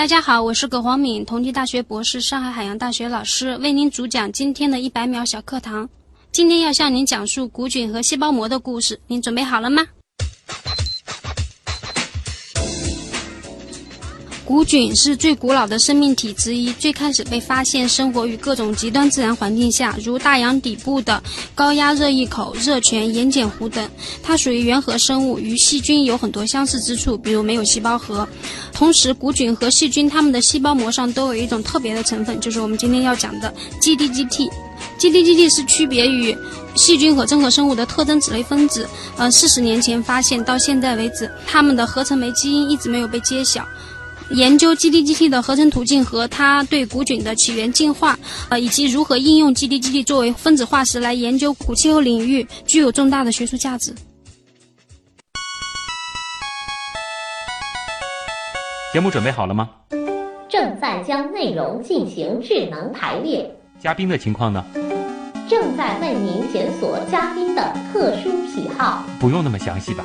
大家好，我是葛黄敏，同济大学博士，上海海洋大学老师，为您主讲今天的一百秒小课堂。今天要向您讲述古菌和细胞膜的故事，您准备好了吗？古菌是最古老的生命体之一，最开始被发现生活于各种极端自然环境下，如大洋底部的高压热溢口、热泉、盐碱湖等。它属于原核生物，与细菌有很多相似之处，比如没有细胞核。同时，古菌和细菌它们的细胞膜上都有一种特别的成分，就是我们今天要讲的 GDGT。GDGT 是区别于细菌和真核生物的特征脂类分子。呃，四十年前发现，到现在为止，它们的合成酶基因一直没有被揭晓。研究 GDGT 的合成途径和它对古菌的起源、进化，呃，以及如何应用 GDGT 作为分子化石来研究古气候领域，具有重大的学术价值。节目准备好了吗？正在将内容进行智能排列。嘉宾的情况呢？正在为您检索嘉宾的特殊喜好。不用那么详细吧？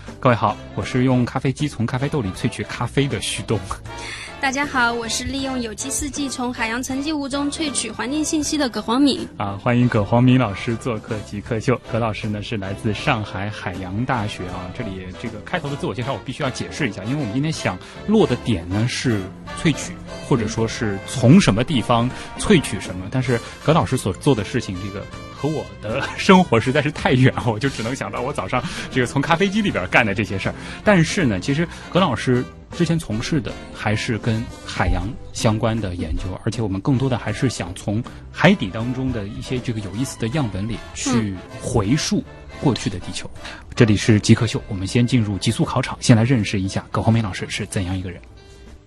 各位好，我是用咖啡机从咖啡豆里萃取咖啡的旭东。大家好，我是利用有机试剂从海洋沉积物中萃取环境信息的葛黄敏。啊，欢迎葛黄敏老师做客极客秀。葛老师呢是来自上海海洋大学啊。这里这个开头的自我介绍我必须要解释一下，因为我们今天想落的点呢是萃取，或者说是从什么地方萃取什么。但是葛老师所做的事情，这个。和我的生活实在是太远，我就只能想到我早上这个从咖啡机里边干的这些事儿。但是呢，其实葛老师之前从事的还是跟海洋相关的研究，而且我们更多的还是想从海底当中的一些这个有意思的样本里去回溯过去的地球。这里是极客秀，我们先进入极速考场，先来认识一下葛红梅老师是怎样一个人。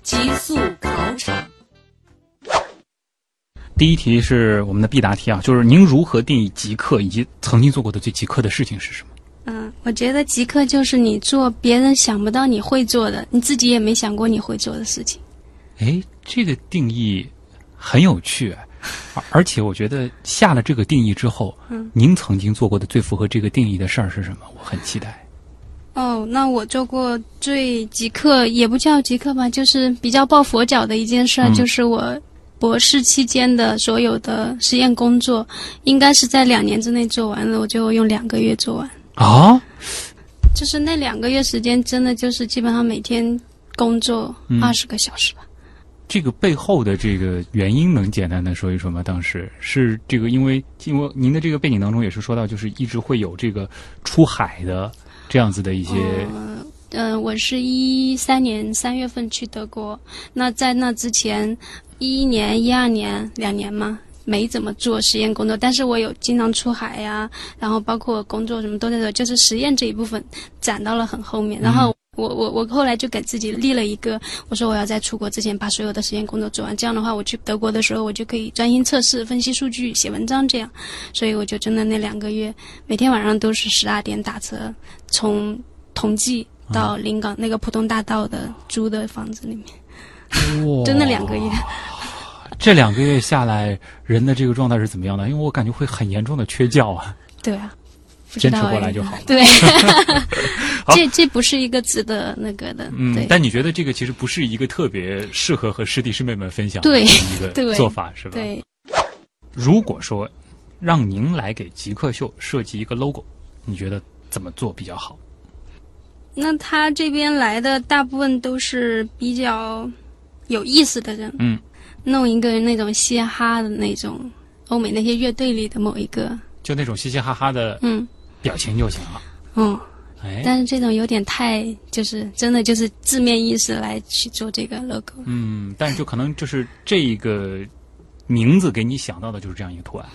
极速考场。第一题是我们的必答题啊，就是您如何定义极客，以及曾经做过的最极客的事情是什么？嗯，我觉得极客就是你做别人想不到你会做的，你自己也没想过你会做的事情。哎，这个定义很有趣，而且我觉得下了这个定义之后，嗯，您曾经做过的最符合这个定义的事儿是什么？我很期待。哦，那我做过最极客也不叫极客吧，就是比较抱佛脚的一件事，就是我。博士期间的所有的实验工作，应该是在两年之内做完了，我就用两个月做完。啊，就是那两个月时间，真的就是基本上每天工作二十个小时吧。这个背后的这个原因，能简单的说一说吗？当时是这个，因为因为您的这个背景当中也是说到，就是一直会有这个出海的这样子的一些。嗯，我是一三年三月份去德国，那在那之前。一一年、一二年两年嘛，没怎么做实验工作，但是我有经常出海呀，然后包括工作什么都在做，就是实验这一部分攒到了很后面。然后我我我后来就给自己立了一个，我说我要在出国之前把所有的实验工作做完，这样的话我去德国的时候我就可以专心测试、分析数据、写文章这样。所以我就真的那两个月，每天晚上都是十二点打车，从同济到临港那个浦东大道的租的房子里面。哇！真的两个月，这两个月下来，人的这个状态是怎么样的？因为我感觉会很严重的缺觉啊。对啊，坚持过来就 好。对，这这不是一个值得那个的。嗯，但你觉得这个其实不是一个特别适合和师弟师妹们分享的一个做法，是吧？对。如果说让您来给极客秀设计一个 logo，你觉得怎么做比较好？那他这边来的大部分都是比较有意思的人，嗯，弄一个那种嘻哈的那种欧美那些乐队里的某一个，就那种嘻嘻哈哈的，嗯，表情就行了。嗯，哎，但是这种有点太，就是真的就是字面意思来去做这个 logo。嗯，但是就可能就是这一个名字给你想到的就是这样一个图案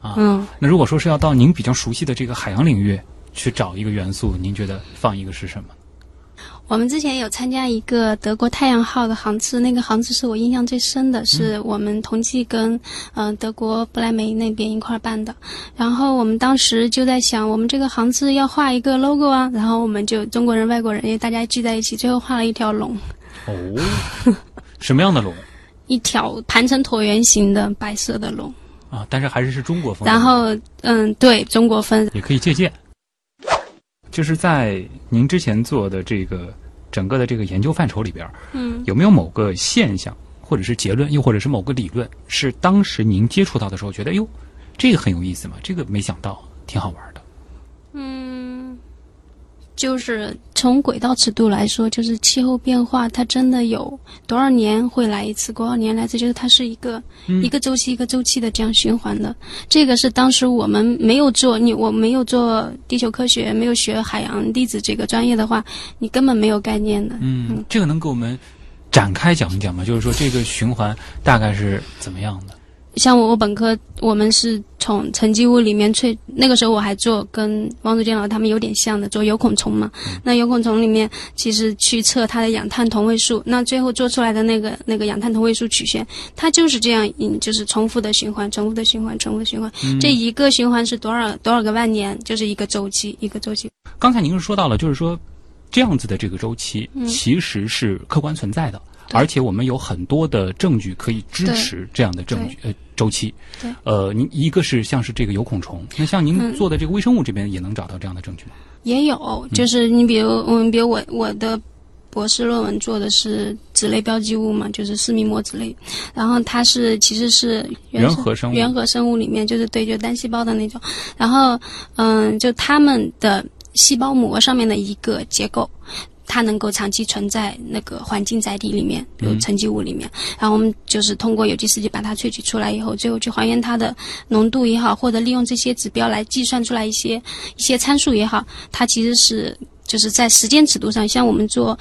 啊。嗯，那如果说是要到您比较熟悉的这个海洋领域。去找一个元素，您觉得放一个是什么？我们之前有参加一个德国太阳号的航次，那个航次是我印象最深的，是我们同济跟嗯、呃德国不莱梅那边一块儿办的。然后我们当时就在想，我们这个航次要画一个 logo 啊，然后我们就中国人、外国人，因为大家聚在一起，最后画了一条龙，哦，什么样的龙一条盘成椭圆形的白色的龙。啊？但是还是是中国风。然后嗯，对中国风，也可以借鉴。就是在您之前做的这个整个的这个研究范畴里边，嗯，有没有某个现象，或者是结论，又或者是某个理论，是当时您接触到的时候觉得，哎呦，这个很有意思嘛，这个没想到，挺好玩的。嗯，就是从轨道尺度来说，就是气候变化，它真的有多少年会来一次，多少年来一次，就是它是一个、一个周期一个周期的这样循环的。这个是当时我们没有做你我没有做地球科学，没有学海洋粒子这个专业的话，你根本没有概念的。嗯，这个能给我们展开讲一讲吗？就是说这个循环大概是怎么样的？像我我本科，我们是从沉积物里面萃，那个时候我还做跟王祖建老他们有点像的，做有孔虫嘛。那有孔虫里面其实去测它的氧碳同位素，那最后做出来的那个那个氧碳同位素曲线，它就是这样，嗯，就是重复的循环，重复的循环，重复的循环。这一个循环是多少多少个万年，就是一个周期，一个周期。刚才您是说到了，就是说这样子的这个周期其实是客观存在的，对而且我们有很多的证据可以支持这样的证据呃周期。对呃，您一个是像是这个有孔虫，那像您嗯做的这个微生物这边也能找到这样的证据吗？也有，就是你比如，嗯，比如我我的博士论文做的是脂类标记物嘛，就是四密膜脂类，然后它是其实是原原核生物原核生物里面就是对，就单细胞的那种，然后嗯，就它们的细胞膜上面的一个结构。它能够长期存在那个环境载体里面，比如沉积物里面，然后我们就是通过有机试剂把它萃取出来以后，最后去还原它的浓度也好，或者利用这些指标来计算出来一些一些参数也好，它其实是就是在时间尺度上，像我们做。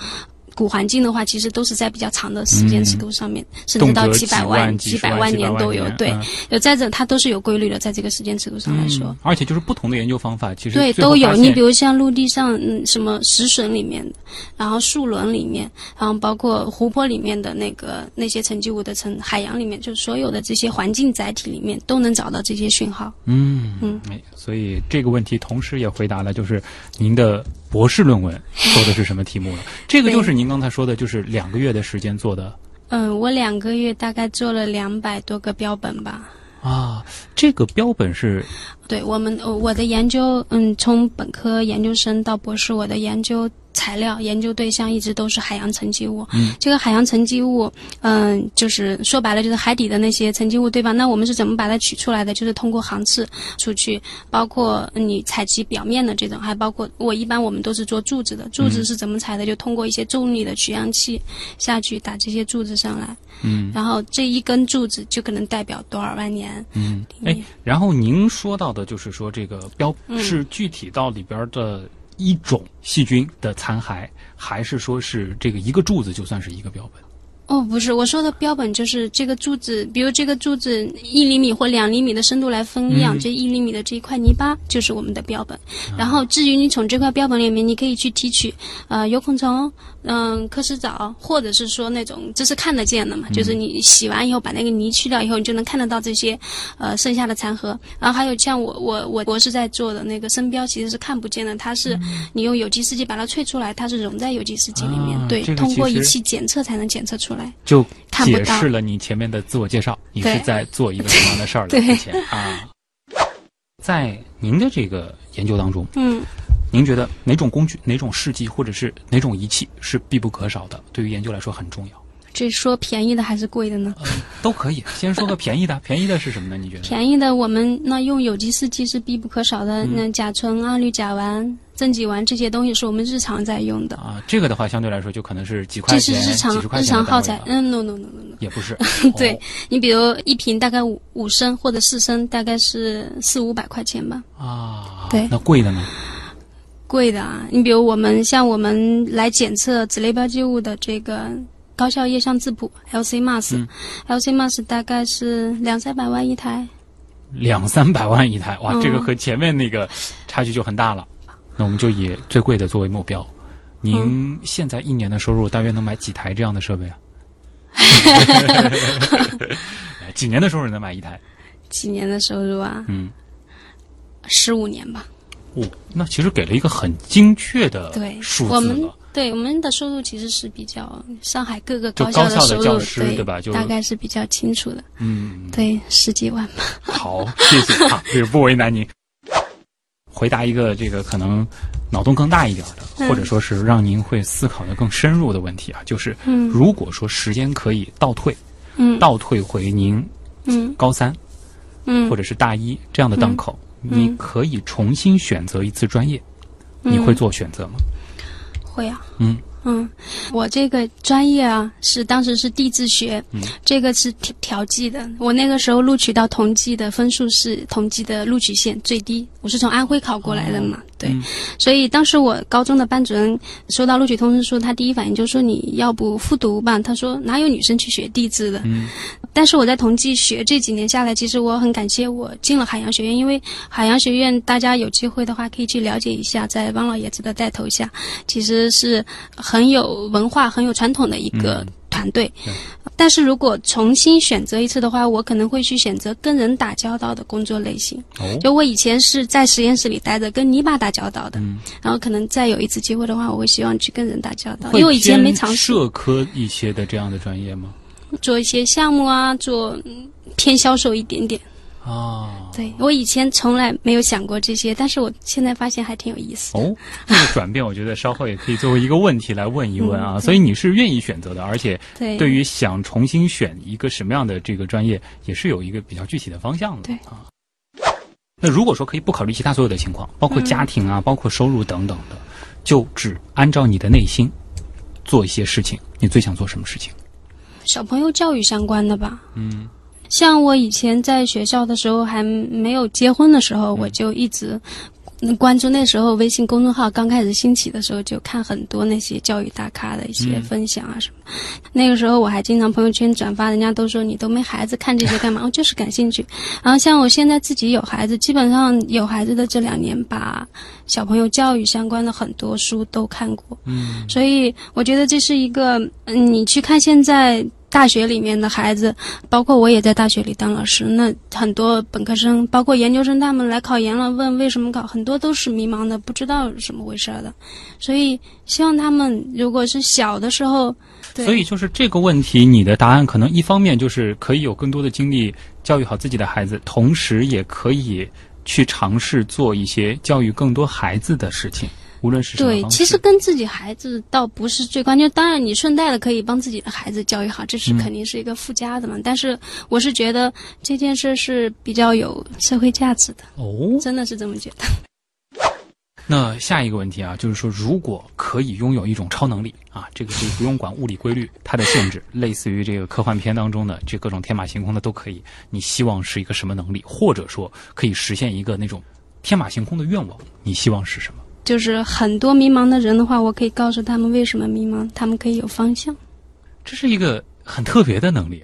古环境的话，其实都是在比较长的时间尺度上面，甚至到几百万几几百万年都有。对有再者，它都是有规律的，在这个时间尺度上来说。嗯，而且就是不同的研究方法，其实对，都有。你比如像陆地上，嗯，什么石笋里面的，然后树轮里面，然后包括湖泊里面的那个那些沉积物的层，海洋里面，就所有的这些环境载体里面都能找到这些讯号。嗯嗯，哎，所以这个问题同时也回答了，就是您的博士论文 说的是什么题目呢？这个就是您刚才说的，就是两个月的时间做的嗯，我两个月大概做了两百多个标本吧。啊。这个标本是对我们，呃我的研究，嗯，从本科研究生到博士，我的研究材料、研究对象一直都是海洋沉积物。嗯，这个海洋沉积物，嗯，就是说白了就是海底的那些沉积物，对吧？那我们是怎么把它取出来的？就是通过航次出去，包括你采集表面的这种，还包括我一般我们都是做柱子的，柱子是怎么采的？就通过一些重力的取样器下去打这些柱子上来，嗯然后这一根柱子就可能代表多少万年。嗯，哎，然后您说到的就是说这个标嗯是具体到里边的一种细菌的残骸，还是说是这个一个柱子就算是一个标本？哦，不是，我说的标本就是这个柱子，比如这个柱子一厘米或两厘米的深度来分样，嗯这一厘米的这一块泥巴就是我们的标本。然后至于你从这块标本里面，你可以去提取呃有孔虫、嗯、科氏藻，或者是说那种这是看得见的嘛，就是你洗完以后把那个泥去掉以后，你就能看得到这些呃剩下的残核。然后还有像我我我博士在做的那个声标，其实是看不见的，它是你用有机试剂把它萃出来，它是溶在有机试剂里面，啊对，这个通过仪器检测才能检测出来。就看不到解释了你前面的自我介绍，你是在做一个什么样的事儿了？对啊，在您的这个研究当中，嗯，您觉得哪种工具、哪种试剂或者是哪种仪器是必不可少的？对于研究来说很重要。这说便宜的还是贵的呢？都可以，先说个便宜的，便宜的是什么呢？你觉得？便宜的我们那用有机试剂是必不可少的，那甲醇、二氯甲烷、正己烷这些东西是我们日常在用的，啊，这个的话相对来说就可能是几块这是钱、日常日。常耗材嗯，no no no no no，也不是 对哦你比如一瓶大概五五升或者四升，大概是四五百块钱吧。啊，对那贵的呢？贵的啊，你比如我们像我们来检测脂类标记物的这个高效液相质谱 LC mass，LC、嗯 mass 大概是两三百万一台。两三百万一台，哇，嗯这个和前面那个差距就很大了。那我们就以最贵的作为目标您现在一年的收入大约能买几台这样的设备啊？几年的收入能买一台？几年的收入啊？嗯，十五年吧。哦，那其实给了一个很精确的对，数我们字了。对我们的收入其实是比较上海各个高校的收入，教师对对吧就大概是比较清楚的。嗯，对，十几万吧。好，谢谢啊，这个不为难您。回答一个这个可能脑洞更大一点的，嗯或者说是让您会思考的更深入的问题啊，就是嗯如果说时间可以倒退，嗯倒退回您嗯高三嗯或者是大一这样的档口，嗯你可以重新选择一次专业，你会做选择吗？会啊。嗯嗯，我这个专业啊，是当时是地质学，嗯这个是调调剂的。我那个时候录取到同济的分数是同济的录取线最低，我是从安徽考过来的嘛，对，嗯所以当时我高中的班主任收到录取通知书，他第一反应就说你要不复读吧？他说哪有女生去学地质的？嗯但是我在同济学这几年下来，其实我很感谢我进了海洋学院，因为海洋学院大家有机会的话可以去了解一下，在汪老爷子的带头下，其实是很有文化、很有传统的一个团队。对但是如果重新选择一次的话，我可能会去选择跟人打交道的工作类型。哦就我以前是在实验室里待着，跟泥巴打交道的，嗯，然后可能再有一次机会的话，我会希望去跟人打交道，因为我以前没尝试社科一些的这样的专业吗？做一些项目啊，做嗯偏销售一点点。啊，对我以前从来没有想过这些，但是我现在发现还挺有意思的。哦，这个转变，我觉得稍后也可以作为一个问题来问一问啊。嗯所以你是愿意选择的，而且对对于想重新选一个什么样的这个专业，也是有一个比较具体的方向的。对啊。那如果说可以不考虑其他所有的情况，包括家庭啊，包括收入等等的，就只按照你的内心做一些事情，你最想做什么事情？小朋友教育相关的吧。嗯像我以前在学校的时候，还没有结婚的时候，我就一直嗯关注。那时候微信公众号刚开始兴起的时候，就看很多那些教育大咖的一些嗯分享啊什么。那个时候我还经常朋友圈转发，人家都说你都没孩子，看这些干嘛？我就是感兴趣。然后像我现在自己有孩子，基本上有孩子的这两年，把小朋友教育相关的很多书都看过。嗯所以我觉得这是一个，嗯，你去看现在大学里面的孩子，包括我也在大学里当老师，那很多本科生，包括研究生，他们来考研了，问为什么考，很多都是迷茫的，不知道是什么回事的。所以希望他们如果是小的时候，所以就是这个问题，你的答案可能一方面就是可以有更多的精力教育好自己的孩子，同时也可以去尝试做一些教育更多孩子的事情，无论是对，其实跟自己孩子倒不是最关键，当然你顺带的可以帮自己的孩子教育好，这是嗯肯定是一个附加的嘛。但是我是觉得这件事是比较有社会价值的，哦。真的是这么觉得。那下一个问题啊，就是说，如果可以拥有一种超能力啊，这个可以不用管物理规律它的限制，类似于这个科幻片当中的这各种天马行空的都可以。你希望是一个什么能力，或者说可以实现一个那种天马行空的愿望？你希望是什么？就是很多迷茫的人的话，我可以告诉他们为什么迷茫，他们可以有方向。这是一个很特别的能力，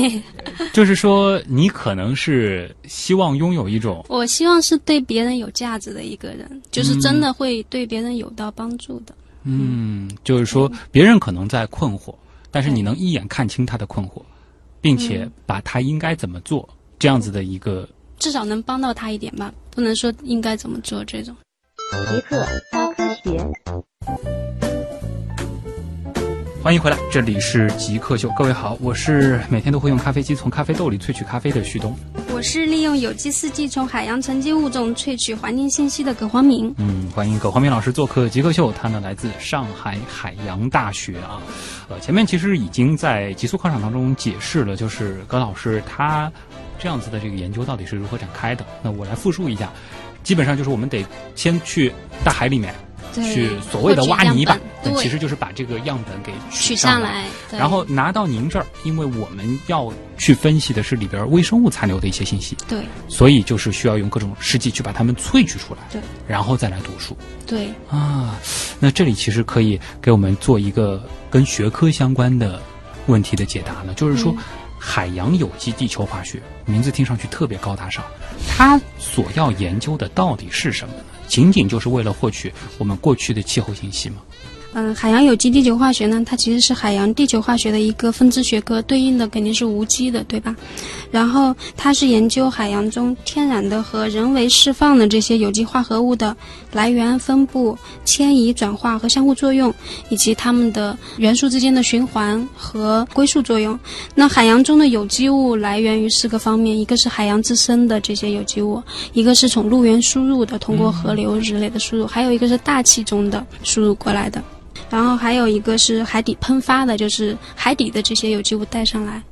就是说你可能是希望拥有一种我希望是对别人有价值的一个人，就是真的会对别人有到帮助的。嗯，就是说别人可能在困惑，但是你能一眼看清他的困惑，并且把他应该怎么做这样子的一个至少能帮到他一点吧，不能说应该怎么做这种。极客高科学。欢迎回来，这里是极客秀，各位好，我是每天都会用咖啡机从咖啡豆里萃取咖啡的旭东。我是利用有机四季从海洋沉积物中萃取环境信息的葛黄明。嗯，欢迎葛黄明老师做客极客秀，他呢来自上海海洋大学啊。呃，前面其实已经在极速考场当中解释了，就是葛老师他这样子的这个研究到底是如何展开的。那我来复述一下，基本上就是我们得先去大海里面去所谓的挖泥巴，对，其实就是把这个样本给取上上来，对。然后拿到您这儿，因为我们要去分析的是里边微生物残留的一些信息，对。所以就是需要用各种试剂去把它们萃取出来，对，然后再来读书。对，啊。那这里其实可以给我们做一个跟学科相关的问题的解答了，就是说。嗯海洋有机地球化学名字听上去特别高大上，它所要研究的到底是什么呢？仅仅就是为了获取我们过去的气候信息吗？嗯，海洋有机地球化学呢，它其实是海洋地球化学的一个分支学科，对应的肯定是无机的，对吧？然后它是研究海洋中天然的和人为释放的这些有机化合物的来源、分布、迁移、转化和相互作用，以及它们的元素之间的循环和归宿作用。那海洋中的有机物来源于四个方面，一个是海洋自身的这些有机物，一个是从陆源输入的，通过河流之类的输入，还有一个是大气中的输入过来的。然后还有一个是海底喷发的，就是海底的这些有机物带上来。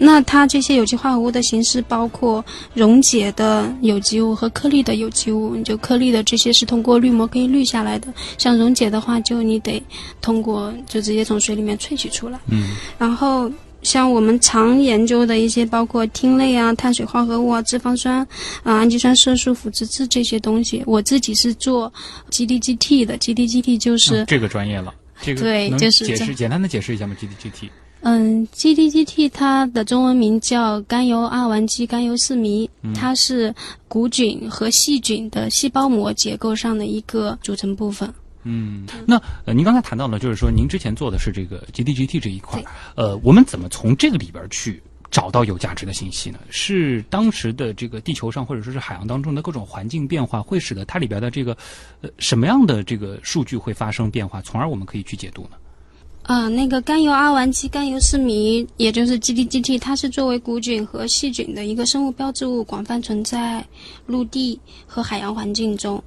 那它这些有机化合物的形式包括溶解的有机物和颗粒的有机物。就颗粒的这些是通过滤膜可以滤下来的，像溶解的话，就你得通过就直接从水里面萃取出来。嗯。然后像我们常研究的一些，包括烃类啊、碳水化合物啊、脂肪酸啊、氨基酸、色素、腐殖质这些东西，我自己是做 GDGT 的。GDGT 就是、嗯这个专业了，这个 对就是解释简单的解释一下吗？GDGT 嗯，GDGT 它的中文名叫甘油二烷基甘油四醚，它是骨菌和细菌的细胞膜结构上的一个组成部分。嗯，那呃，您刚才谈到了，就是说您之前做的是这个 GDGT 这一块儿，呃，我们怎么从这个里边去找到有价值的信息呢？是当时的这个地球上或者说是海洋当中的各种环境变化，会使得它里边的这个呃什么样的这个数据会发生变化，从而我们可以去解读呢？啊、那个甘油阿烷基甘油四醚，也就是 GDGT，它是作为古菌和细菌的一个生物标志物，广泛存在陆地和海洋环境中。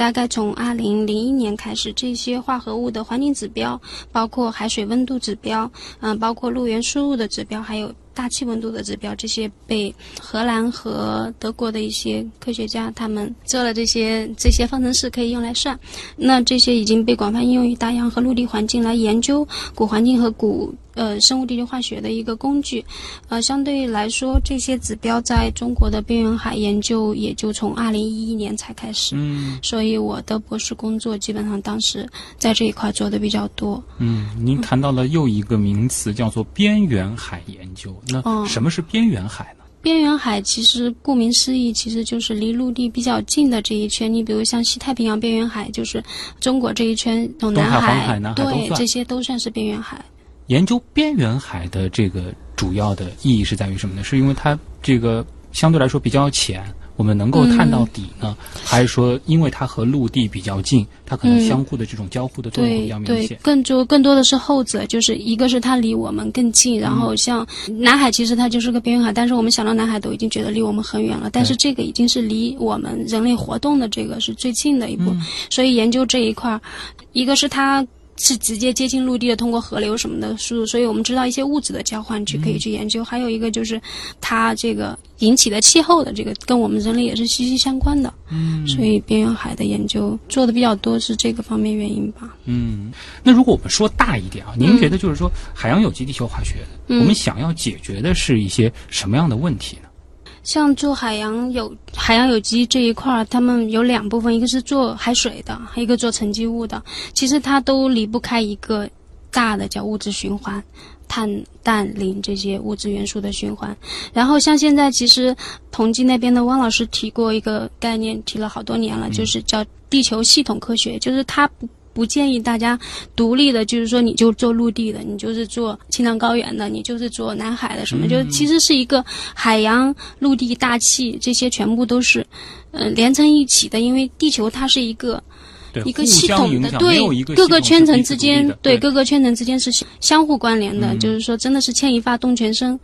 大概从二零零一年开始，这些化合物的环境指标，包括海水温度指标，嗯、包括陆源输入的指标，还有大气温度的指标，这些被荷兰和德国的一些科学家他们做了这些这些方程式可以用来算。那这些已经被广泛应用于大洋和陆地环境来研究古环境和古呃生物地理化学的一个工具。呃，相对来说，这些指标在中国的边缘海研究也就从二零一一年才开始。嗯所以我的博士工作基本上当时在这一块做的比较多。嗯，您谈到了又一个名词叫做边缘海研究，那哦什么是边缘海呢？边缘海其实顾名思义，其实就是离陆地比较近的这一圈。你比如像西太平洋边缘海，就是中国这一圈，从南海南海对算这些都算是边缘海。研究边缘海的这个主要的意义是在于什么呢？是因为它这个相对来说比较浅，我们能够探到底呢，还是说因为它和陆地比较近，它可能嗯相互的这种交互的作用会比较明显？，对更多更多的是后者，就是一个是它离我们更近，然后像南海其实它就是个边缘海，但是我们想到南海都已经觉得离我们很远了，但是这个已经是离我们人类活动的这个是最近的一步，所以研究这一块儿，一个是它。是直接接近陆地的，通过河流什么的输入，所以我们知道一些物质的交换去可以去研究。还有一个就是它这个引起的气候的这个跟我们人类也是息息相关的。嗯，所以边缘海的研究做的比较多是这个方面原因吧。嗯，那如果我们说大一点啊，您觉得就是说海洋有机地球化学，嗯我们想要解决的是一些什么样的问题呢？像做海洋有海洋有机这一块儿，他们有两部分，一个是做海水的，一个做沉积物的。其实它都离不开一个大的叫物质循环，碳、氮、磷这些物质元素的循环。然后像现在其实同济那边的汪老师提过一个概念，提了好多年了，就是叫地球系统科学，就是它不。不建议大家独立的，就是说你就做陆地的，你就是做青藏高原的，你就是做南海的什么，就其实是一个海洋、陆地、大气这些全部都是，呃，连成一起的。因为地球它是一个，一个系统的，对各个圈层之间对各个圈层之间是相互关联的，嗯就是说真的是牵一发动全身。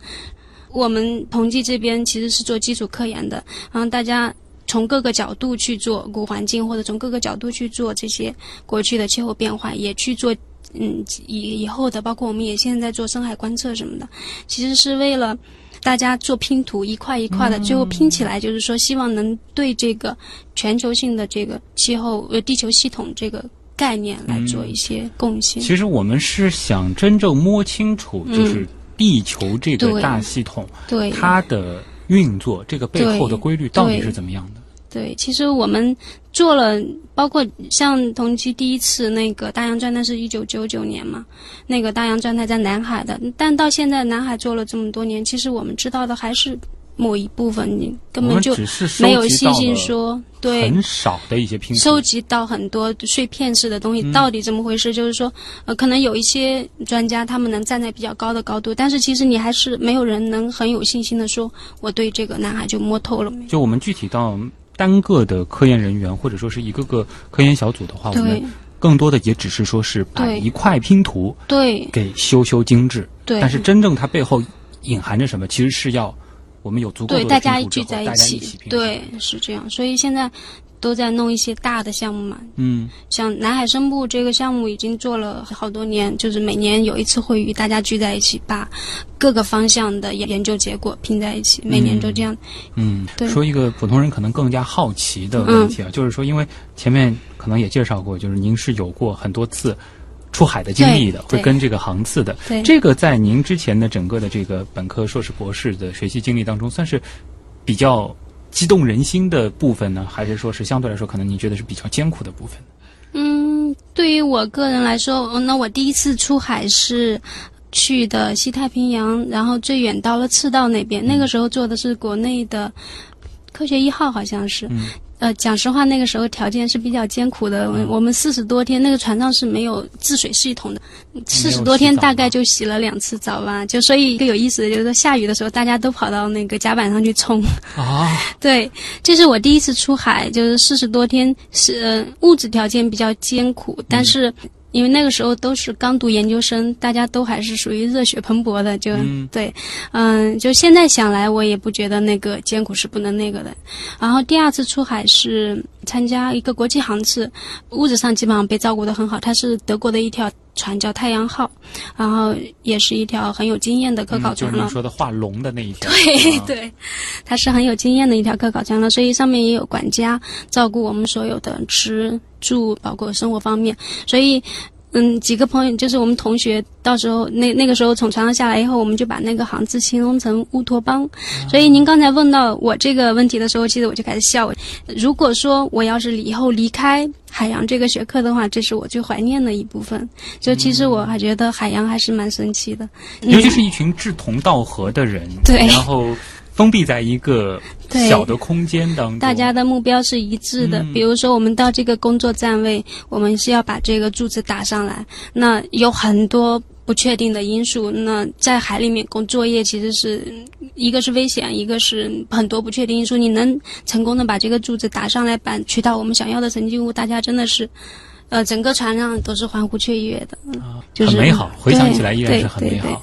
我们同济这边其实是做基础科研的，然后大家从各个角度去做古环境，或者从各个角度去做这些过去的气候变化，也去做嗯以以后的，包括我们也现在在做深海观测什么的，其实是为了。大家做拼图，一块一块的，最后拼起来，就是说，希望能对这个全球性的这个气候呃地球系统这个概念来做一些贡献。其实我们是想真正摸清楚，就是地球这个大系统、对，它的运作，这个背后的规律到底是怎么样的？对，其实我们做了，包括像同期第一次那个大洋钻探是一九九九年嘛，那个大洋钻探在南海的，但到现在南海做了这么多年，其实我们知道的还是某一部分，你根本就没有信心说，对，很少的一些拼图收集到很多碎片式的东西，嗯到底怎么回事？就是说，呃，可能有一些专家他们能站在比较高的高度，但是其实你还是没有人能很有信心的说，我对这个南海就摸透了？就我们具体到单个的科研人员，或者说是一个个科研小组的话，我们更多的也只是说是把一块拼图对。给修修精致，对，但是真正它背后隐含着什么，其实是要我们有足够的对大家聚在一起，对，是这样。所以现在都在弄一些大的项目嘛，嗯。像南海生物这个项目已经做了好多年，就是每年有一次会与，大家聚在一起，把各个方向的研究结果拼在一起，每年都这样。嗯，对。说一个普通人可能更加好奇的问题啊，就是说，因为前面可能也介绍过，就是您是有过很多次出海的经历的，会跟这个航次的。对。这个在您之前的整个的这个本科、硕士、博士的学习经历当中，算是比较激动人心的部分呢，还是说是相对来说，可能你觉得是比较艰苦的部分？嗯，对于我个人来说，嗯那我第一次出海是。去的西太平洋，然后最远到了赤道那边。那个时候坐的是国内的科学一号，好像是。嗯呃，讲实话，那个时候条件是比较艰苦的。嗯我们四十多天，那个船上是没有制水系统的，四十多天大概就洗了两次澡吧。就所以一个有意思的就是说，下雨的时候大家都跑到那个甲板上去冲。啊，对，这是我第一次出海，就是四十多天，是、呃、物质条件比较艰苦，但是。因为那个时候都是刚读研究生，大家都还是属于热血蓬勃的，就、嗯对，嗯，就现在想来，我也不觉得那个艰苦是不能那个的。然后第二次出海是参加一个国际航次，物质上基本上被照顾得很好。它是德国的一条船叫太阳号，然后也是一条很有经验的科考船了。嗯就是你说的画龙的那一条。对啊，对，它是很有经验的一条科考船了，所以上面也有管家照顾我们所有的吃住，包括生活方面。所以，嗯，几个朋友就是我们同学，到时候那那个时候从船上下来以后，我们就把那个航字形容成乌托邦。所以您刚才问到我这个问题的时候，其实我就开始笑。如果说我要是以后离开海洋这个学科的话，这是我最怀念的一部分。就其实我还觉得海洋还是蛮神奇的，嗯尤其是一群志同道合的人，对然后封闭在一个小的空间当中，大家的目标是一致的。嗯比如说，我们到这个工作站位，我们是要把这个柱子打上来。那有很多不确定的因素。那在海里面工作业，其实是一个是危险，一个是很多不确定因素。你能成功的把这个柱子打上来，把取到我们想要的成绩物，大家真的是。呃，整个船上都是欢呼雀跃的，嗯啊就是很美好，回想起来依然是很美好。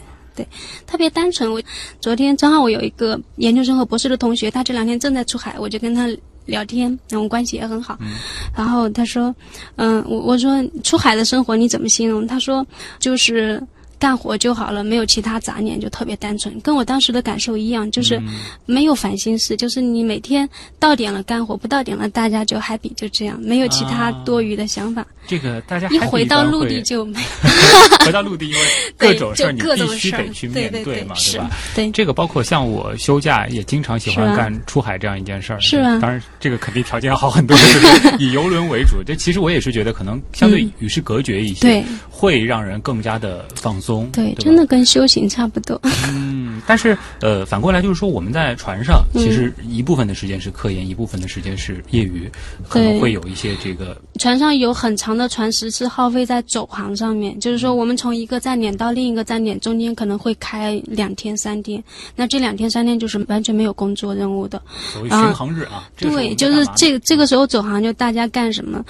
特别单纯。我昨天正好我有一个研究生和博士的同学，他这两天正在出海，我就跟他聊天，然后关系也很好。嗯然后他说：“嗯，我我说出海的生活你怎么形容？”他说：“就是。”干活就好了，没有其他杂念，就特别单纯，跟我当时的感受一样，就是嗯没有烦心事，就是你每天到点了干活，不到点了大家就 happy，就这样，没有其他啊多余的想法。这个大家一回到陆地就没，回到陆地，因为各种事儿你必须得去面对面嘛，对吧？对这个包括像我休假也经常喜欢干出海这样一件事儿，是吧当然，这个肯定条件要好很多，就是以游轮为主。这其实我也是觉得可能相对嗯与世隔绝一些，对会让人更加的放松。对，对真的跟修行差不多。嗯，但是呃，反过来就是说，我们在船上，嗯其实一部分的时间是科研，一部分的时间是业余，可能会有一些这个船上有很长的船时是耗费在走航上面，就是说我们从一个站点到另一个站点中间可能会开两天三天，那这两天三天就是完全没有工作任务的。所谓啊巡航日啊。对，就是这个这个时候走航就大家干什么？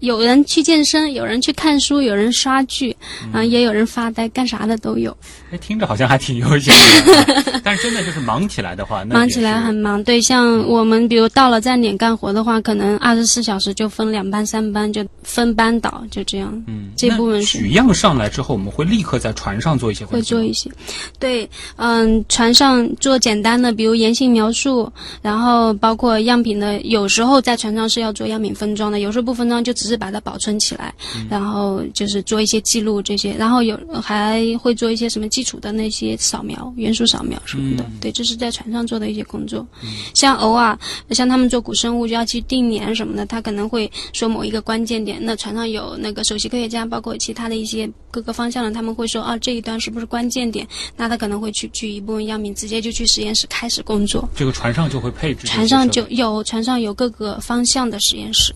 有人去健身，有人去看书，有人刷剧，啊、也有人发呆，干啥的都有。哎，听着好像还挺悠闲的，但是真的就是忙起来的话，那忙起来很忙，对，像我们比如到了站点干活的话，可能二十四小时就分两班、三班，就分班倒，就这样。嗯，这部分是。取样上来之后，我们会立刻在船上做一些分会做一些，对，嗯，船上做简单的，比如言行描述，然后包括样品的，有时候在船上是要做样品分装的，有时候不分装就只只是把它保存起来，然后就是做一些记录这些，然后有还会做一些什么基础的那些扫描、元素扫描什么的。对，这是在船上做的一些工作。像偶尔像他们做古生物就要去定年什么的，他可能会说某一个关键点，那船上有那个首席科学家，包括其他的一些各个方向的，他们会说啊这一段是不是关键点？那他可能会去取一部分样品，直接就去实验室开始工作。这个船上就会配置船上就有船上有各个方向的实验室。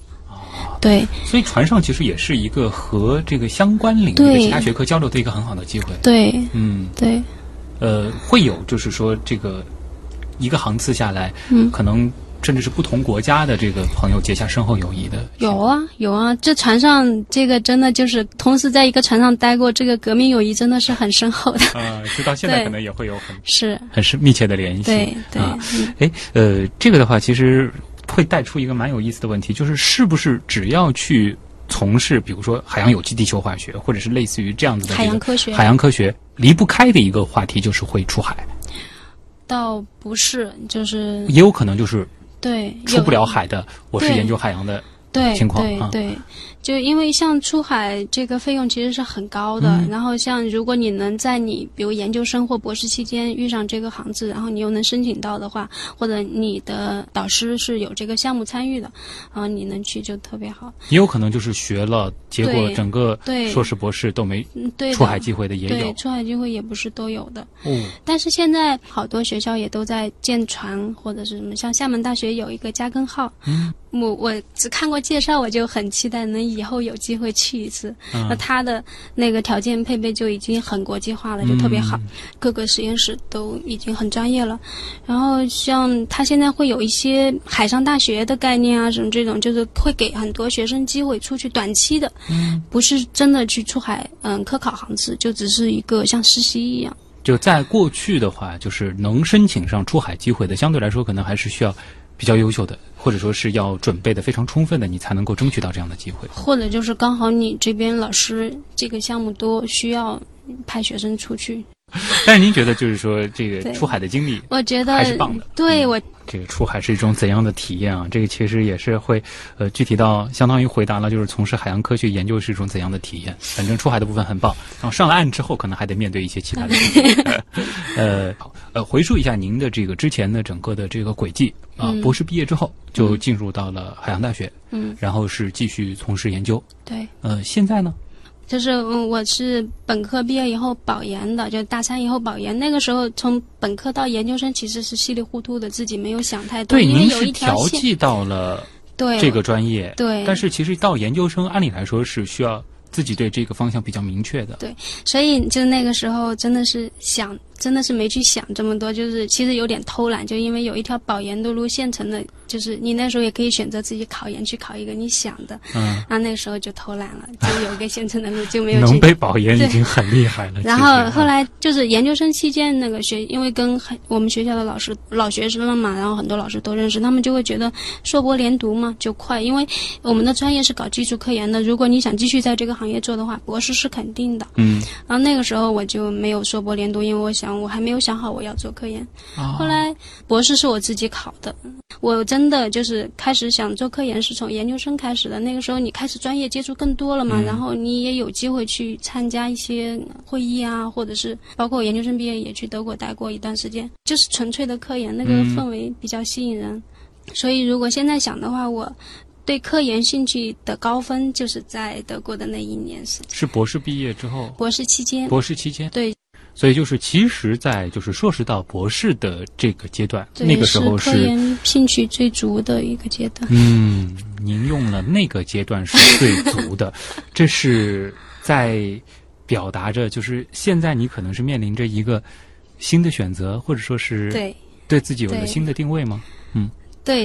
对。所以船上其实也是一个和这个相关领域的其他学科交流的一个很好的机会。对。嗯，对，呃，会有就是说这个一个航次下来，嗯。可能甚至是不同国家的这个朋友结下深厚友谊的。有啊有啊，这船上这个真的就是同时在一个船上待过，这个革命友谊真的是很深厚的。啊，就到现在可能也会有很是，很是密切的联系。对对，啊，嗯哎，呃，这个的话其实会带出一个蛮有意思的问题，就是是不是只要去从事，比如说海洋有机地球化学，或者是类似于这样子的、这个、海洋科学。海洋科学离不开的一个话题就是会出海，倒不是，就是也有可能就是对出不了海的，我是研究海洋的。对情况啊。对对，就因为像出海这个费用其实是很高的，嗯然后像如果你能在你比如研究生或博士期间遇上这个行字，然后你又能申请到的话，或者你的导师是有这个项目参与的，然后你能去就特别好。也有可能就是学了，结果整个硕士、博士都没出海机会的也有对，出海机会也不是都有的。哦。但是现在好多学校也都在建船或者是什么，像厦门大学有一个加根号，嗯，我我只看过介绍，我就很期待能以后有机会去一次。嗯那它的那个条件配备就已经很国际化了，就特别好，嗯各个实验室都已经很专业了。然后像它现在会有一些海上大学的概念啊，什么这种，就是会给很多学生机会出去短期的，嗯，不是真的去出海，嗯，科考航次，就只是一个像实习一样。就在过去的话，就是能申请上出海机会的，相对来说可能还是需要比较优秀的，或者说是要准备的非常充分的，你才能够争取到这样的机会。或者就是刚好你这边老师这个项目多，需要派学生出去。但是您觉得，就是说这个出海的经历，我觉得还是棒的嗯对我这个出海是一种怎样的体验啊？这个其实也是会，呃，具体到相当于回答了，就是从事海洋科学研究是一种怎样的体验。反正出海的部分很棒，然后上了岸之后，可能还得面对一些其他的事情。呃，好，呃，回溯一下您的这个之前的整个的这个轨迹啊、嗯博士毕业之后就进入到了海洋大学，嗯，然后是继续从事研究。对，呃，现在呢？就是嗯，我是本科毕业以后保研的，就大三以后保研。那个时候从本科到研究生其实是稀里糊涂的，自己没有想太多，对，您是因为有一条线。调剂到了对这个专业，对，但是其实到研究生，按理来说是需要自己对这个方向比较明确的。对所以就那个时候真的是想，真的是没去想这么多，就是其实有点偷懒，就因为有一条保研的路现成的，就是你那时候也可以选择自己考研去考一个你想的，嗯，啊，那个时候就偷懒了，就有一个现成的路就没有 去能被保研已经很厉害了。然后后来就是研究生期间，那个学，因为跟很我们学校的老师老学生了嘛，然后很多老师都认识，他们就会觉得硕博连读嘛就快，因为我们的专业是搞基础科研的，如果你想继续在这个行业做的话，博士是肯定的。嗯，然后那个时候我就没有硕博连读，因为我想我还没有想好我要做科研。啊后来博士是我自己考的，我真的就是开始想做科研是从研究生开始的。那个时候你开始专业接触更多了嘛，嗯然后你也有机会去参加一些会议啊，或者是包括我研究生毕业也去德国待过一段时间，就是纯粹的科研，那个嗯氛围比较吸引人。所以如果现在想的话，我对科研兴趣的高峰就是在德国的那一年是是博士毕业之后，博士期间。博士期间，对，所以就是其实，在就是硕士到博士的这个阶段，那个时候是科研兴趣最足的一个阶段。嗯，您用了那个阶段是最足的，这是在表达着，就是现在你可能是面临着一个新的选择，或者说是对。对自己有了对新的定位吗？对，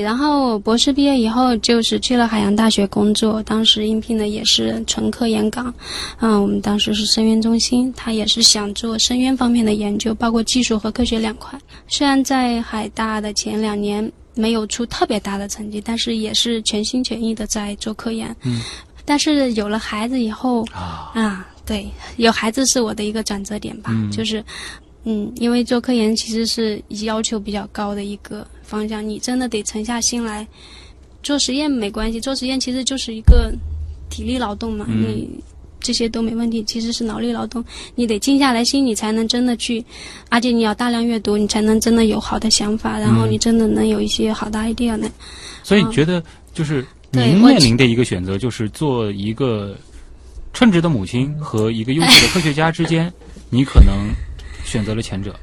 然后博士毕业以后就是去了海洋大学工作，当时应聘的也是纯科研岗，嗯，我们当时是深渊中心，他也是想做深渊方面的研究，包括技术和科学两块。虽然在海大的前两年没有出特别大的成绩，但是也是全心全意的在做科研。嗯，但是有了孩子以后啊，啊，对，有孩子是我的一个转折点吧，嗯就是。嗯，因为做科研其实是要求比较高的一个方向，你真的得沉下心来做实验没关系，做实验其实就是一个体力劳动嘛，嗯。你这些都没问题，其实是脑力劳动，你得静下来心，你才能真的去，而且你要大量阅读，你才能真的有好的想法，然后嗯。你真的能有一些好的 idea 呢。所以觉得就是您面临的一个选择，就是做一个称职的母亲和一个优秀的科学家之间，你可能选择了前者。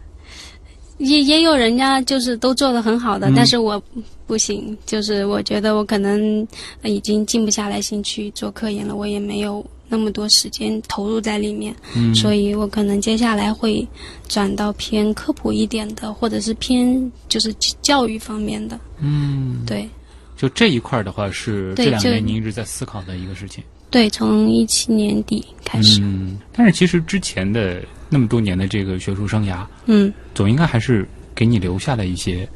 也也有人家就是都做的很好的，嗯。但是我不行，就是我觉得我可能呃已经静不下来心去做科研了，我也没有那么多时间投入在里面，嗯，所以我可能接下来会转到偏科普一点的，或者是偏就是教育方面的，嗯，对。就这一块的话，是这两年您一直在思考的一个事情。对，从一七年底开始，嗯，但是其实之前的那么多年的这个学术生涯，嗯总应该还是给你留下了一些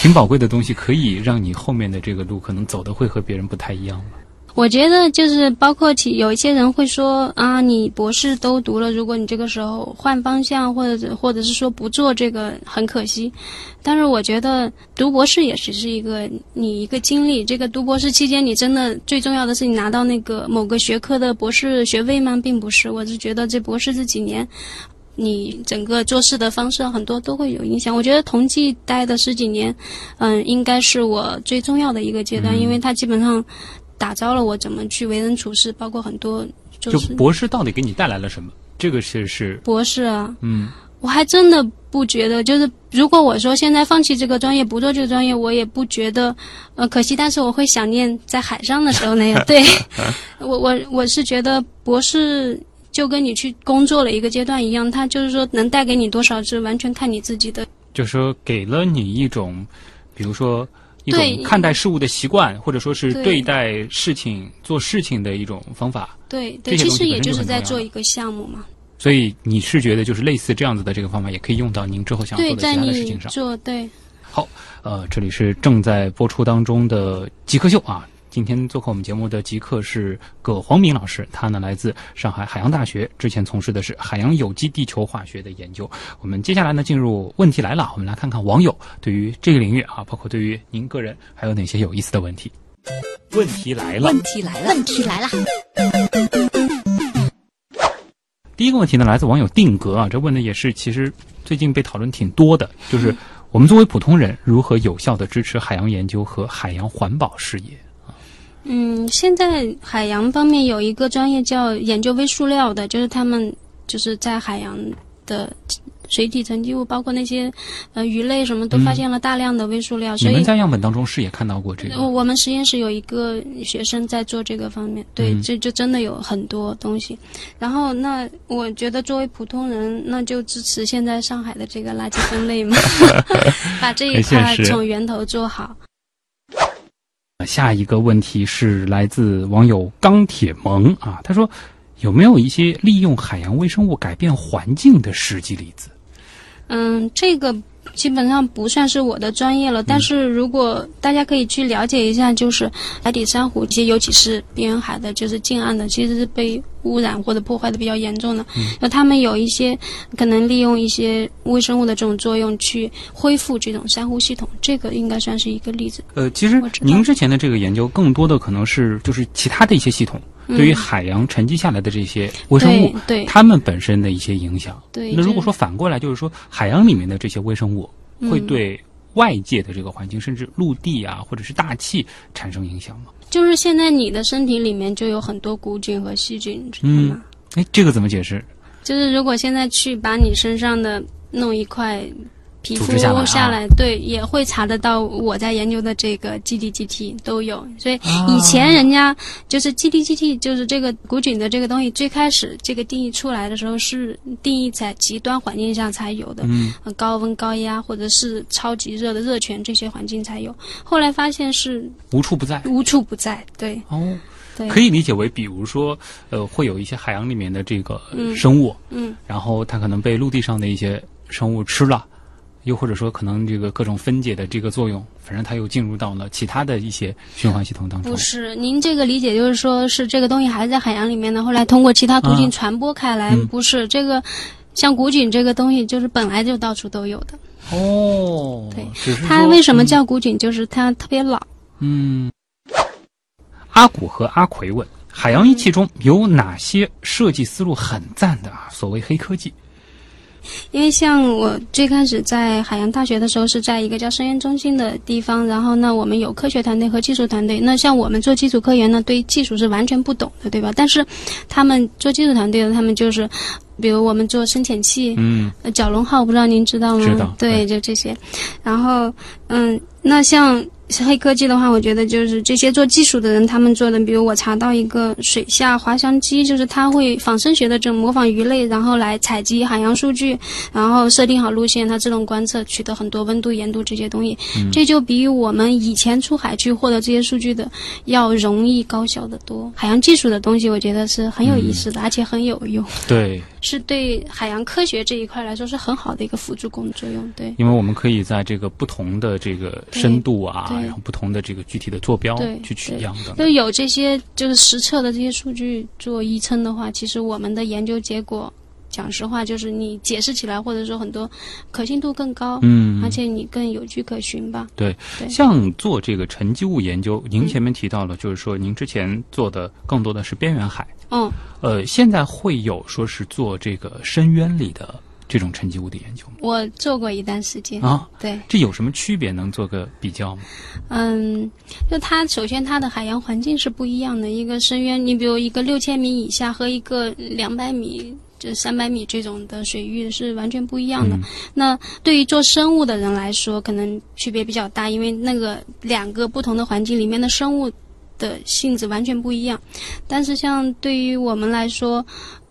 挺宝贵的东西，可以让你后面的这个路可能走的会和别人不太一样吧。我觉得就是包括其有一些人会说啊，你博士都读了，如果你这个时候换方向，或者或者是说不做这个，很可惜。但是我觉得读博士也只是一个你一个经历，这个读博士期间，你真的最重要的是你拿到那个某个学科的博士学位吗？并不是，我是觉得这博士这几年。你整个做事的方式很多都会有影响。我觉得同济待的十几年，嗯，应该是我最重要的一个阶段，因为它基本上打造了我怎么去为人处事，包括很多就就是博士到底给你带来了什么？这个是是博士啊，嗯我还真的不觉得，就是如果我说现在放弃这个专业，不做这个专业，我也不觉得呃可惜，但是我会想念在海上的时候那样。对我我我是觉得博士。就跟你去工作了一个阶段一样，他就是说能带给你多少，是完全看你自己的。就是说给了你一种，比如说一种看待事物的习惯，或者说是对对待事情、做事情的一种方法。对对，其实也就是在做一个项目嘛。所以你是觉得就是类似这样子的这个方法，也可以用到您之后想要，做的其他的事情上。做对。好，呃，这里是正在播出当中的极客秀啊。今天做客我们节目的极客是葛黄明老师，他呢来自上海海洋大学，之前从事的是海洋有机地球化学的研究。我们接下来呢进入问题来了，我们来看看网友对于这个领域啊，包括对于您个人还有哪些有意思的问题。问题来了，问题来了，问题来了，第一个问题呢，来自网友定格啊，这问的也是其实最近被讨论挺多的，就是我们作为普通人如何有效的支持海洋研究和海洋环保事业。嗯，现在海洋方面有一个专业叫研究微塑料的，就是他们就是在海洋的水体沉积物，包括那些呃鱼类什么，都发现了大量的微塑料，你所以们在样本当中是也看到过这个？我我们实验室有一个学生在做这个方面，对，嗯这就真的有很多东西。然后，那我觉得作为普通人，那就支持现在上海的这个垃圾分类嘛，把这一块从源头做好。下一个问题是来自网友钢铁萌啊，他说有没有一些利用海洋微生物改变环境的实际例子？嗯，这个基本上不算是我的专业了，但是如果大家可以去了解一下，就是海底珊瑚，其实尤其是边缘海的，就是近岸的，其实是被污染或者破坏的比较严重的。那他们有一些可能利用一些微生物的这种作用去恢复这种珊瑚系统，这个应该算是一个例子。呃，其实您之前的这个研究更多的可能是就是其他的一些系统对于海洋沉积下来的这些微生物，嗯对对它们本身的一些影响。对，那如果说反过来，就是说海洋里面的这些微生物会嗯对外界的这个环境，甚至陆地啊或者是大气产生影响吗？就是现在你的身体里面就有很多古菌和细菌，知道吗？哎，这个怎么解释？就是如果现在去把你身上的弄一块皮肤下来啊对，也会查得到我在研究的这个 GDGT 都有。所以啊以前人家就是 GDGT，就是这个古菌的这个东西，最开始这个定义出来的时候是定义在极端环境下才有的，嗯，呃高温高压或者是超级热的热泉这些环境才有。后来发现是无处不在。无处不在，对哦，对，可以理解为，比如说，呃，会有一些海洋里面的这个生物，嗯，然后它可能被陆地上的一些生物吃了，又或者说可能这个各种分解的这个作用，反正它又进入到了其他的一些循环系统当中不。是，您这个理解就是说是这个东西还在海洋里面呢，后来通过其他途啊径传播开来，嗯不是这个。像古菌这个东西，就是本来就到处都有的。哦，对是它为什么叫古菌？就是它特别老。嗯？阿古和阿奎问：海洋仪器中有哪些设计思路很赞的啊？所谓黑科技，因为像我最开始在海洋大学的时候，是在一个叫深渊中心的地方，然后呢，我们有科学团队和技术团队。那像我们做基础科研呢，对技术是完全不懂的，对吧？但是他们做技术团队的，他们就是，比如我们做深潜器，嗯，呃蛟龙号，不知道您知道吗？知道对，就这些。然后，嗯，那像黑科技的话，我觉得就是这些做技术的人他们做的，比如我查到一个水下滑翔机，就是它会仿生学的这种模仿鱼类，然后来采集海洋数据，然后设定好路线，它自动观测，取得很多温度、盐度这些东西。这就比我们以前出海去获得这些数据的要容易高效的多。海洋技术的东西，我觉得是很有意思的，而且很有用。对，是对海洋科学这一块来说是很好的一个辅助工作用。对，因为我们可以在这个不同的这个深度啊，然后不同的这个具体的坐标去取样的就有这些就是实测的这些数据做依撑的话，其实我们的研究结果，讲实话就是你解释起来或者说很多可信度更高，嗯而且你更有据可循吧。对，对像做这个沉积物研究，您前面提到了，就是说您之前做的更多的是边缘海，嗯，呃，现在会有说是做这个深渊里的这种沉积物的研究吗？我做过一段时间。啊，对，这有什么区别？能做个比较吗？嗯，就它首先它的海洋环境是不一样的，一个深渊，你比如一个六千米以下和一个两百米。就三百米这种的水域是完全不一样的。嗯那对于做生物的人来说，可能区别比较大，因为那个两个不同的环境里面的生物的性质完全不一样。但是像对于我们来说，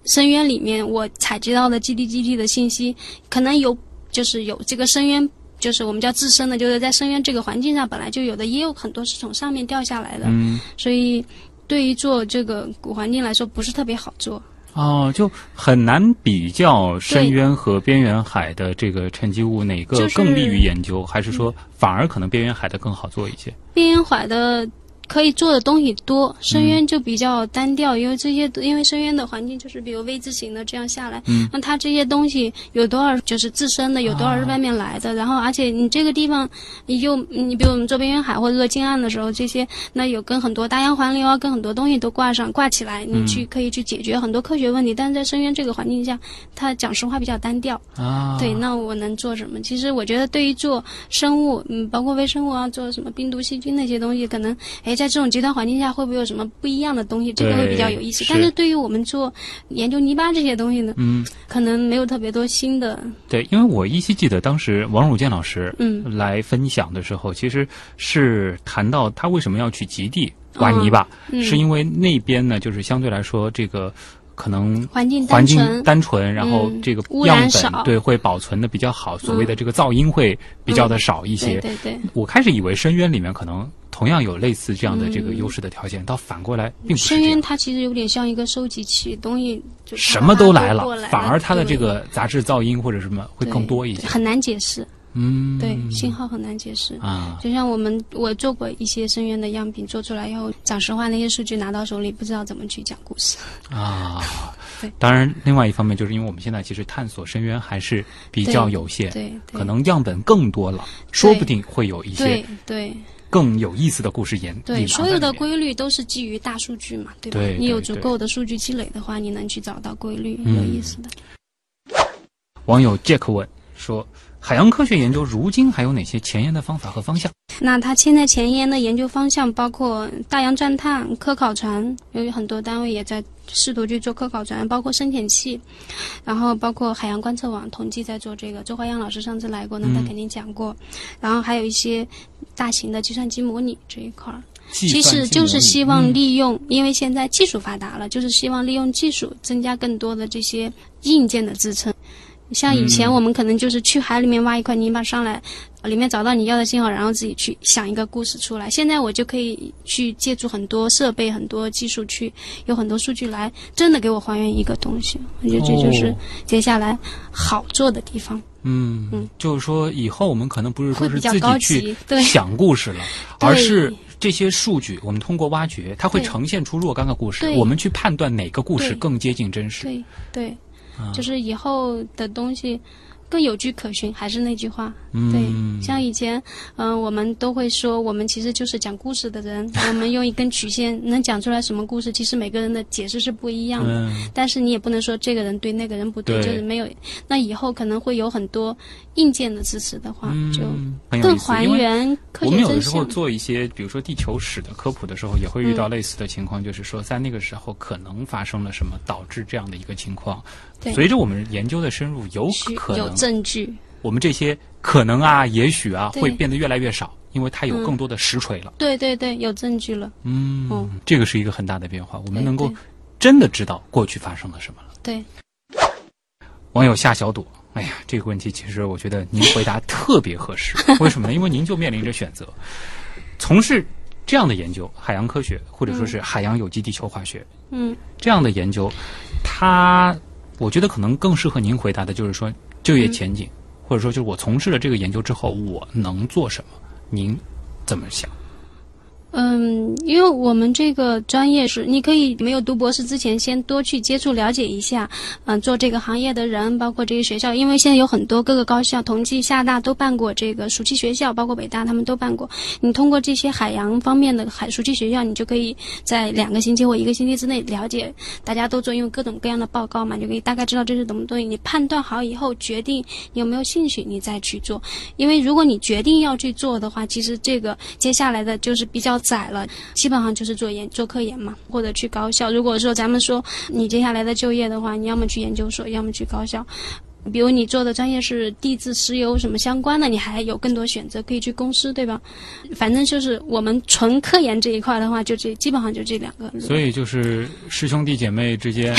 深渊里面我采集到的基地基地的信息，可能有就是有这个深渊。就是我们叫自身的，就是在深渊这个环境上本来就有的，也有很多是从上面掉下来的，嗯，所以对于做这个古环境来说不是特别好做。哦，就很难比较深渊和边缘海的这个沉积物哪个更利于研究，还是说反而可能边缘海的更好做一些？边缘海的可以做的东西多，深渊就比较单调，因为这些因为深渊的环境就是比如 V 字形的这样下来，嗯。那它这些东西有多少就是自身的，有多少是外面来的，然后而且你这个地方你就你比如我们做边缘海或者做近岸的时候，这些那有跟很多大洋环流啊，跟很多东西都挂上挂起来，你去可以去解决很多科学问题，但是在深渊这个环境下，它讲实话比较单调。啊，对，那我能做什么？其实我觉得，对于做生物，嗯，包括微生物啊，做什么病毒、细菌那些东西，可能，哎，在这种极端环境下，会不会有什么不一样的东西？这个会比较有意思。但是对于我们做研究泥巴这些东西呢，嗯，可能没有特别多新的，对，因为我依稀记得当时王汝健老师嗯来分享的时候，其实是谈到他为什么要去极地挖泥巴，嗯，是因为那边呢，就是相对来说这个可能环境环境单纯，单纯，然后嗯这个样本对会保存的比较好，所谓的这个噪音会比较的少一些。对对对。我开始以为深渊里面可能同样有类似这样的这个优势的条件，到反过来并不是深渊。它其实有点像一个收集器，东西就什么都来了，反而它的这个杂质噪音或者什么会更多一些。很难解释。嗯，对，信号很难解释。啊，就像我们我做过一些深渊的样品，做出来以后，讲实话，那些数据拿到手里，不知道怎么去讲故事。啊。对，当然，另外一方面就是因为我们现在其实探索深渊还是比较有限，对，对。可能样本更多了，说不定会有一些对对。更有意思的故事演对，所有的规律都是基于大数据嘛，对吧？对你有足够的数据积累的话，你能去找到规律，嗯。有意思的。网友 Jack 问说：“海洋科学研究如今还有哪些前沿的方法和方向那它现在前沿的研究方向包括大洋钻探、科考船，由于很多单位也在试图去做科考船，包括深潜器，然后包括海洋观测网统计在做这个。周华阳老师上次来过那，他嗯肯定讲过。然后还有一些大型的计算机模拟这一块儿，？”其实就是希望嗯利用，因为现在技术发达了，就是希望利用技术增加更多的这些硬件的支撑。像以前嗯。我们可能就是去海里面挖一块泥巴上来，呃里面找到你要的信号，然后自己去想一个故事出来。现在我就可以去借助很多设备、很多技术去，有很多数据来真的给我还原一个东西。我觉得这就是哦。接下来好做的地方，嗯。嗯就是说以后我们可能不是说是自己去想故事了，而是这些数据我们通过挖掘，它会呈现出若干个故事，我们去判断哪个故事更接近真实。对对，啊就是以后的东西更有据可循。还是那句话，嗯对，像以前，嗯、我们都会说，我们其实就是讲故事的人，我们用一根曲线能讲出来什么故事，其实每个人的解释是不一样的。嗯，但是你也不能说这个人对那个人不对，对就是没有。那以后可能会有很多硬件的支持的话，就更还原科我们有的时候。做一些，比如说地球史的科普的时候，也会遇到嗯类似的情况，就是说在那个时候可能发生了什么，导致这样的一个情况。随着我们研究的深入，有可能有证据，我们这些可能啊、也许啊，会变得越来越少，因为它有嗯更多的实锤了。对对对，有证据了。嗯，哦这个是一个很大的变化，我们能够真的知道过去发生了什么了。对，网友夏小朵，哎呀，这个问题其实我觉得您回答特别合适。为什么呢？因为您就面临着选择，从事这样的研究，海洋科学或者说是海洋有机地球化学、嗯这样的研究，它我觉得可能更适合您回答的就是说就业前景，或者说就是我从事了这个研究之后，我能做什么？您怎么想？嗯，因为我们这个专业是，你可以没有读博士之前，先多去接触了解一下，嗯、做这个行业的人，包括这些学校，因为现在有很多各个高校，同济、厦大都办过这个暑期学校，包括北大他们都办过。你通过这些海洋方面的海暑期学校，你就可以在两个星期或一个星期之内了解，大家都做，因为各种各样的报告嘛，就可以大概知道这是什么东西。你判断好以后，决定有没有兴趣，你再去做。因为如果你决定要去做的话，其实这个接下来的就是比较窄了，基本上就是做研做科研嘛，或者去高校。如果说咱们说你接下来的就业的话，你要么去研究所，要么去高校。比如你做的专业是地质、石油什么相关的，你还有更多选择，可以去公司，对吧？反正就是我们纯科研这一块的话，就这基本上就这两个。所以就是师兄弟姐妹之间，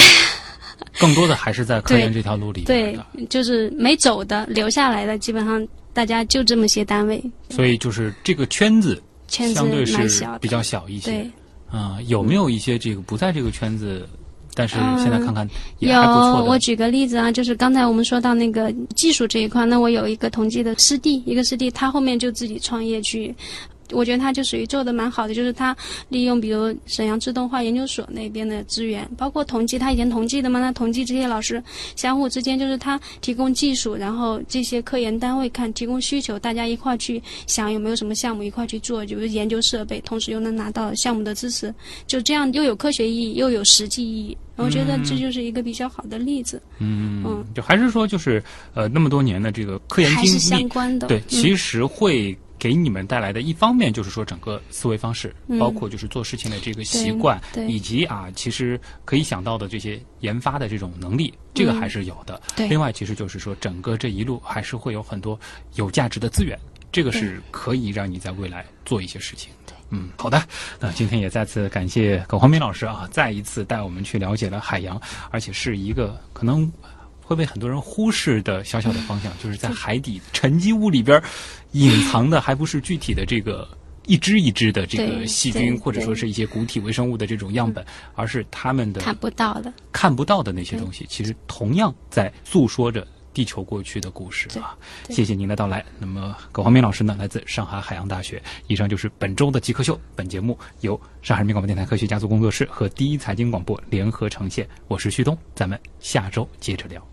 更多的还是在科研这条路里面对的。，就是没走的、留下来的，基本上大家就这么些单位，所以就是这个圈子圈子相对是蛮小，比较小一些。对。啊、有没有一些这个不在这个圈子，但是嗯现在看看也有还不错，的？我举个例子啊，就是刚才我们说到那个技术这一块，那我有一个同济的师弟，一个师弟，他后面就自己创业去。我觉得他就属于做的蛮好的，就是他利用比如沈阳自动化研究所那边的资源，包括同济，他以前同济的嘛，那同济这些老师相互之间就是他提供技术，然后这些科研单位看提供需求，大家一块儿去想有没有什么项目一块儿去做，就是研究设备，同时又能拿到项目的支持，就这样又有科学意义又有实际意义。我觉得这就是一个比较好的例子，嗯，嗯就还是说就是呃那么多年的这个科研经还是相历，关的。对，嗯其实会给你们带来的一方面就是说整个思维方式，嗯包括就是做事情的这个习惯，以及啊其实可以想到的这些研发的这种能力，这个还是有的。对另外，其实就是说整个这一路还是会有很多有价值的资源，这个是可以让你在未来做一些事情。嗯，好的。那今天也再次感谢葛黄明老师啊，再一次带我们去了解了海洋，而且是一个可能会被很多人忽视的小小的方向，就是在海底沉积物里边隐藏的，还不是具体的这个。一只一只的这个细菌，或者说是一些固体微生物的这种样本，而是他们的看不到的，看不到的那些东西，其实同样在诉说着地球过去的故事啊。谢谢您的到来。那么葛黄明老师呢，来自上海海洋大学。以上就是本周的极客秀。本节目由上海人民广播电台科学家族工作室和第一财经广播联合呈现。我是旭东，咱们下周接着聊。